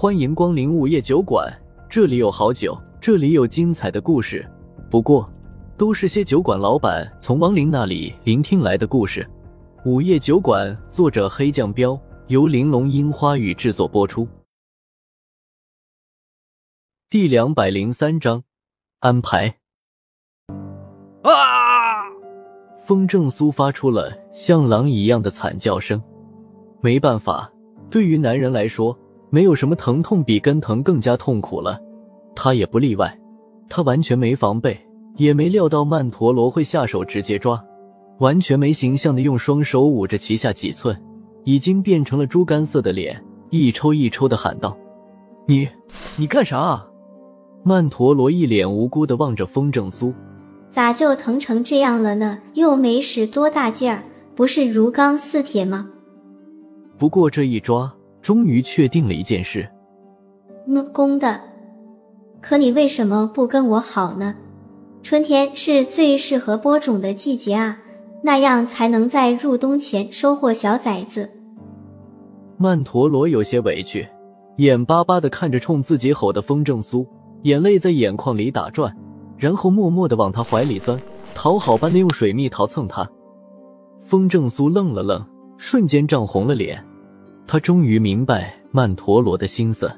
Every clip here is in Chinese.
欢迎光临午夜酒馆，这里有好酒，这里有精彩的故事。不过，都是些酒馆老板从亡灵那里聆听来的故事。午夜酒馆，作者黑酱标，由玲珑樱花雨制作播出。第两百零三章，安排。啊！风正苏发出了像狼一样的惨叫声。没办法，对于男人来说，没有什么疼痛比跟疼更加痛苦了。他也不例外。他完全没防备，也没料到曼陀罗会下手直接抓，完全没形象的用双手捂着脐下几寸已经变成了猪肝色的脸，一抽一抽的喊道：“你，你干啥啊？”曼陀罗一脸无辜的望着风正苏。咋就疼成这样了呢？又没使多大劲儿，不是如钢似铁吗？不过这一抓，终于确定了一件事。嗯，公的。可你为什么不跟我好呢？春天是最适合播种的季节啊，那样才能在入冬前收获小崽子。曼陀罗有些委屈，眼巴巴的看着冲自己吼的风正苏，眼泪在眼眶里打转。然后默默的往他怀里钻，讨好般的用水蜜桃蹭他。风正苏愣了愣，瞬间涨红了脸。他终于明白曼陀罗的心思。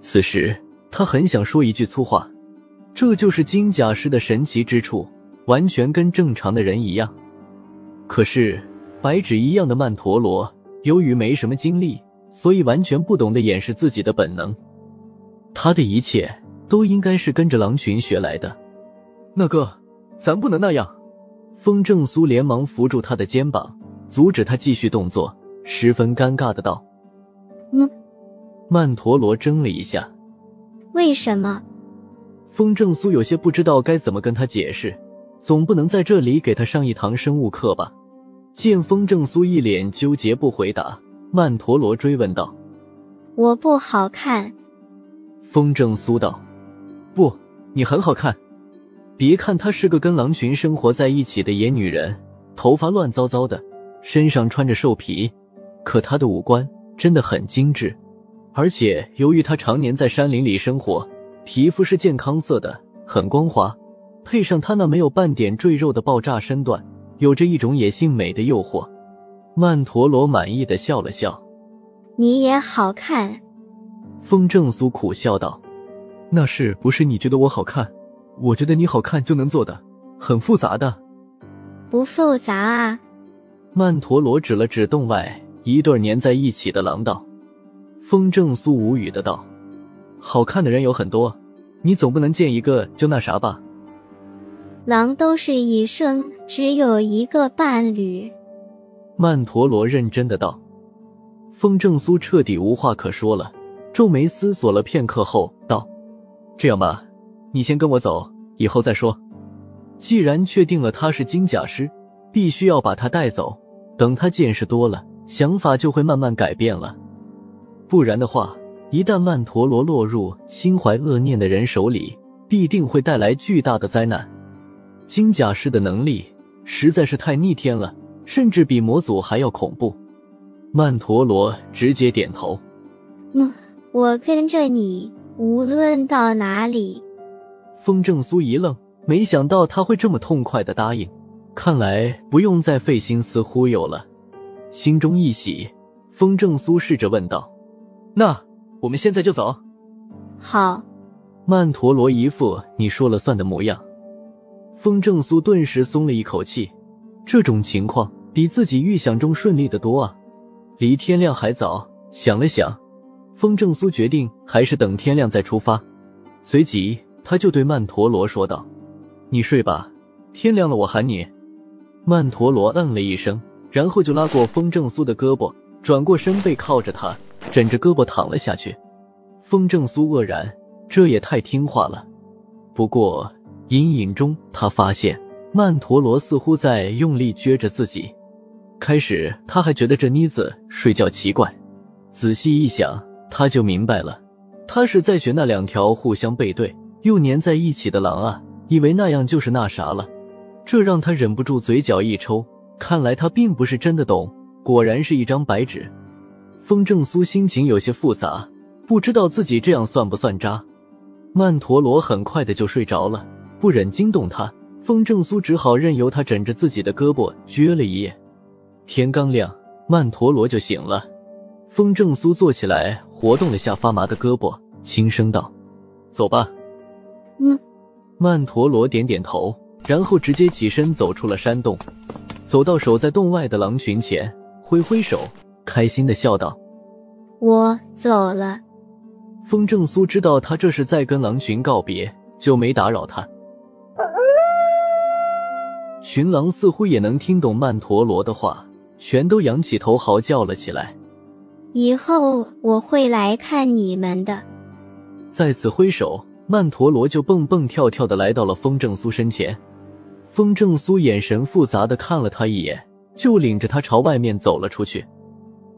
此时他很想说一句粗话，这就是金甲师的神奇之处，完全跟正常的人一样。可是白纸一样的曼陀罗，由于没什么经历，所以完全不懂得掩饰自己的本能。他的一切。都应该是跟着狼群学来的，那哥，咱不能那样。风正苏连忙扶住他的肩膀，阻止他继续动作，十分尴尬的道：“嗯。”曼陀罗怔了一下，为什么？风正苏有些不知道该怎么跟他解释，总不能在这里给他上一堂生物课吧？见风正苏一脸纠结不回答，曼陀罗追问道：“我不好看。”风正苏道。不，你很好看。别看她是个跟狼群生活在一起的野女人，头发乱糟糟的，身上穿着兽皮，可她的五官真的很精致。而且由于她常年在山林里生活，皮肤是健康色的，很光滑，配上她那没有半点赘肉的爆炸身段，有着一种野性美的诱惑。曼陀罗满意的笑了笑：“你也好看。”风正苏苦笑道。那是不是你觉得我好看？我觉得你好看就能做的，很复杂的。不复杂啊。曼陀罗指了指洞外一对粘在一起的狼道。风正苏无语的道：“好看的人有很多，你总不能见一个就那啥吧？”狼都是一生只有一个伴侣。曼陀罗认真的道。风正苏彻底无话可说了，皱眉思索了片刻后道。这样吧，你先跟我走，以后再说。既然确定了他是金甲师，必须要把他带走。等他见识多了，想法就会慢慢改变了。不然的话，一旦曼陀罗落入心怀恶念的人手里，必定会带来巨大的灾难。金甲师的能力实在是太逆天了，甚至比魔祖还要恐怖。曼陀罗直接点头：“嗯，我跟着你。”无论到哪里，风正苏一愣，没想到他会这么痛快的答应，看来不用再费心思忽悠了。心中一喜，风正苏试着问道：“那我们现在就走？”好。曼陀罗一副你说了算的模样。风正苏顿时松了一口气，这种情况比自己预想中顺利的多啊！离天亮还早，想了想。风正苏决定还是等天亮再出发，随即他就对曼陀罗说道：“你睡吧，天亮了我喊你。”曼陀罗嗯了一声，然后就拉过风正苏的胳膊，转过身背靠着他，枕着胳膊躺了下去。风正苏愕然，这也太听话了。不过隐隐中他发现曼陀罗似乎在用力撅着自己。开始他还觉得这妮子睡觉奇怪，仔细一想。他就明白了，他是在学那两条互相背对又粘在一起的狼啊，以为那样就是那啥了，这让他忍不住嘴角一抽。看来他并不是真的懂，果然是一张白纸。风正苏心情有些复杂，不知道自己这样算不算渣。曼陀罗很快的就睡着了，不忍惊动他，风正苏只好任由他枕着自己的胳膊撅了一夜。天刚亮，曼陀罗就醒了。风正苏坐起来，活动了下发麻的胳膊，轻声道：“走吧。”嗯。曼陀罗点点头，然后直接起身走出了山洞，走到守在洞外的狼群前，挥挥手，开心的笑道：“我走了。”风正苏知道他这是在跟狼群告别，就没打扰他。群狼似乎也能听懂曼陀罗的话，全都仰起头嚎叫了起来。以后我会来看你们的。再次挥手。曼陀罗就蹦蹦跳跳的来到了风正苏身前，风正苏眼神复杂的看了他一眼，就领着他朝外面走了出去。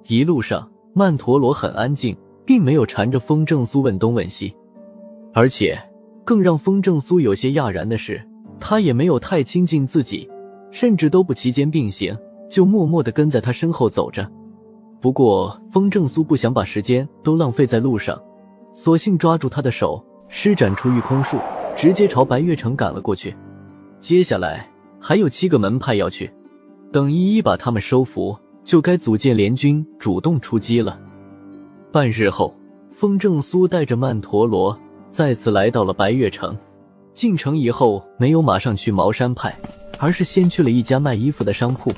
一路上，曼陀罗很安静，并没有缠着风正苏问东问西，而且更让风正苏有些讶然的是，他也没有太亲近自己，甚至都不齐肩并行，就默默的跟在他身后走着。不过，风正苏不想把时间都浪费在路上，索性抓住他的手。施展出御空术，直接朝白月城赶了过去。接下来还有七个门派要去，等一一把他们收服，就该组建联军，主动出击了。半日后，风正苏带着曼陀罗再次来到了白月城。进城以后，没有马上去茅山派，而是先去了一家卖衣服的商铺。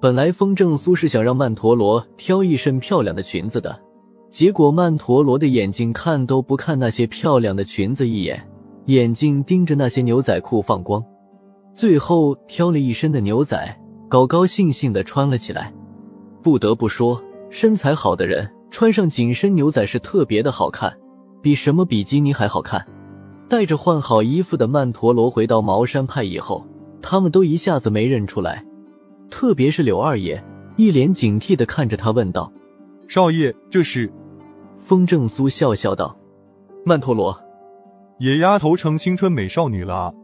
本来风正苏是想让曼陀罗挑一身漂亮的裙子的。结果曼陀罗的眼睛看都不看那些漂亮的裙子一眼，眼睛盯着那些牛仔裤放光，最后挑了一身的牛仔，高高兴兴的穿了起来。不得不说，身材好的人穿上紧身牛仔是特别的好看，比什么比基尼还好看。带着换好衣服的曼陀罗回到茅山派以后，他们都一下子没认出来，特别是柳二爷，一脸警惕的看着他问道。少爷，这是。风正苏笑笑道：“曼陀罗，野丫头成青春美少女了。”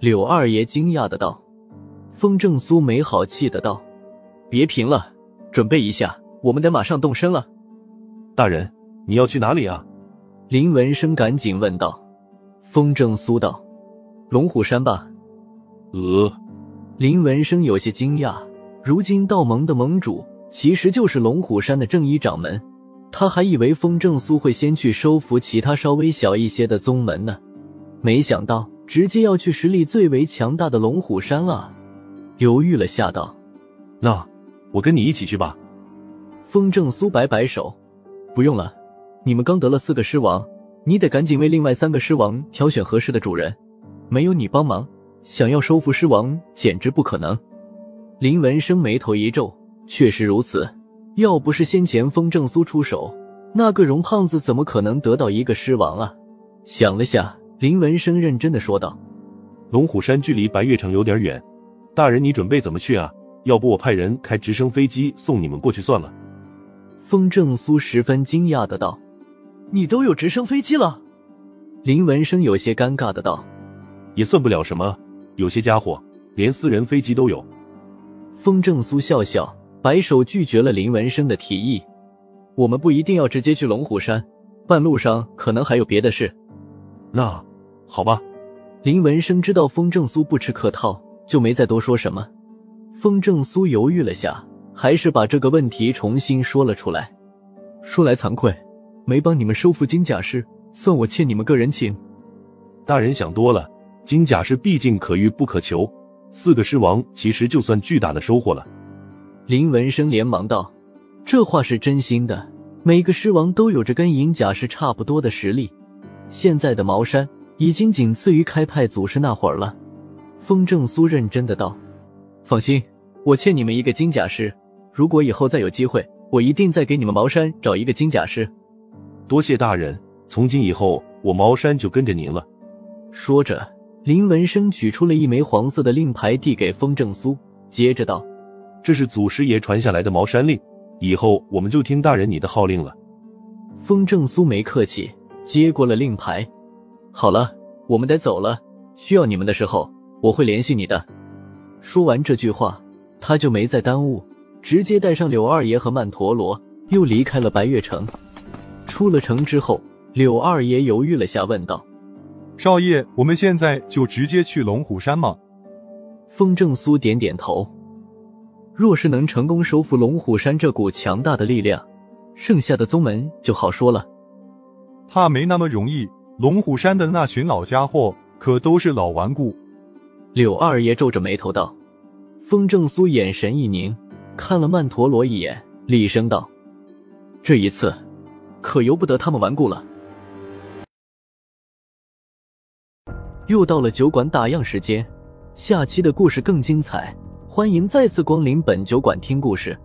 柳二爷惊讶的道。风正苏没好气的道：“别贫了，准备一下，我们得马上动身了。”大人，你要去哪里啊？林文生赶紧问道。风正苏道：“龙虎山吧。”呃，林文生有些惊讶，如今道盟的盟主。其实就是龙虎山的正一掌门，他还以为风正苏会先去收服其他稍微小一些的宗门呢，没想到直接要去实力最为强大的龙虎山了！犹豫了下道：“那我跟你一起去吧。”风正苏摆摆手：“不用了，你们刚得了四个狮王，你得赶紧为另外三个狮王挑选合适的主人，没有你帮忙，想要收服狮王简直不可能。”林文生眉头一皱。确实如此，要不是先前风正苏出手，那个荣胖子怎么可能得到一个狮王啊？想了下，林文生认真的说道：“龙虎山距离白月城有点远，大人你准备怎么去啊？要不我派人开直升飞机送你们过去算了。”风正苏十分惊讶的道：“你都有直升飞机了？”林文生有些尴尬的道：“也算不了什么，有些家伙连私人飞机都有。”风正苏笑笑。摆手拒绝了林文生的提议。我们不一定要直接去龙虎山，半路上可能还有别的事。那好吧。林文生知道风正苏不吃客套，就没再多说什么。风正苏犹豫了下，还是把这个问题重新说了出来。说来惭愧，没帮你们收复金甲师，算我欠你们个人情。大人想多了，金甲师毕竟可遇不可求，四个狮王其实就算巨大的收获了。林文生连忙道：“这话是真心的。每个狮王都有着跟银甲师差不多的实力。现在的茅山已经仅次于开派祖师那会儿了。”风正苏认真的道：“放心，我欠你们一个金甲师。如果以后再有机会，我一定再给你们茅山找一个金甲师。”多谢大人，从今以后我茅山就跟着您了。说着，林文生取出了一枚黄色的令牌，递给风正苏，接着道。这是祖师爷传下来的茅山令，以后我们就听大人你的号令了。风正苏没客气，接过了令牌。好了，我们得走了。需要你们的时候，我会联系你的。说完这句话，他就没再耽误，直接带上柳二爷和曼陀罗，又离开了白月城。出了城之后，柳二爷犹豫了下，问道：“少爷，我们现在就直接去龙虎山吗？”风正苏点点头。若是能成功收复龙虎山这股强大的力量，剩下的宗门就好说了。怕没那么容易。龙虎山的那群老家伙可都是老顽固。柳二爷皱着眉头道。风正苏眼神一凝，看了曼陀罗一眼，厉声道：“这一次，可由不得他们顽固了。”又到了酒馆打烊时间，下期的故事更精彩，欢迎再次光临本酒馆听故事。